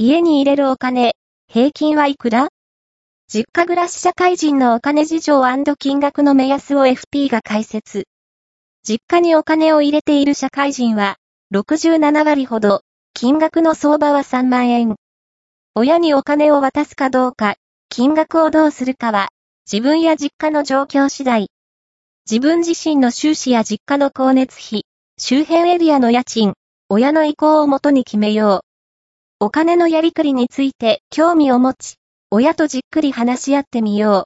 家に入れるお金、平均はいくら？実家暮らし社会人のお金事情金額の目安を FP が解説。実家にお金を入れている社会人は、67割ほど、金額の相場は3万円。親にお金を渡すかどうか、金額をどうするかは、自分や実家の状況次第。自分自身の収支や実家の光熱費、周辺エリアの家賃、親の意向をもとに決めよう。お金のやりくりについて興味を持ち、親とじっくり話し合ってみよう。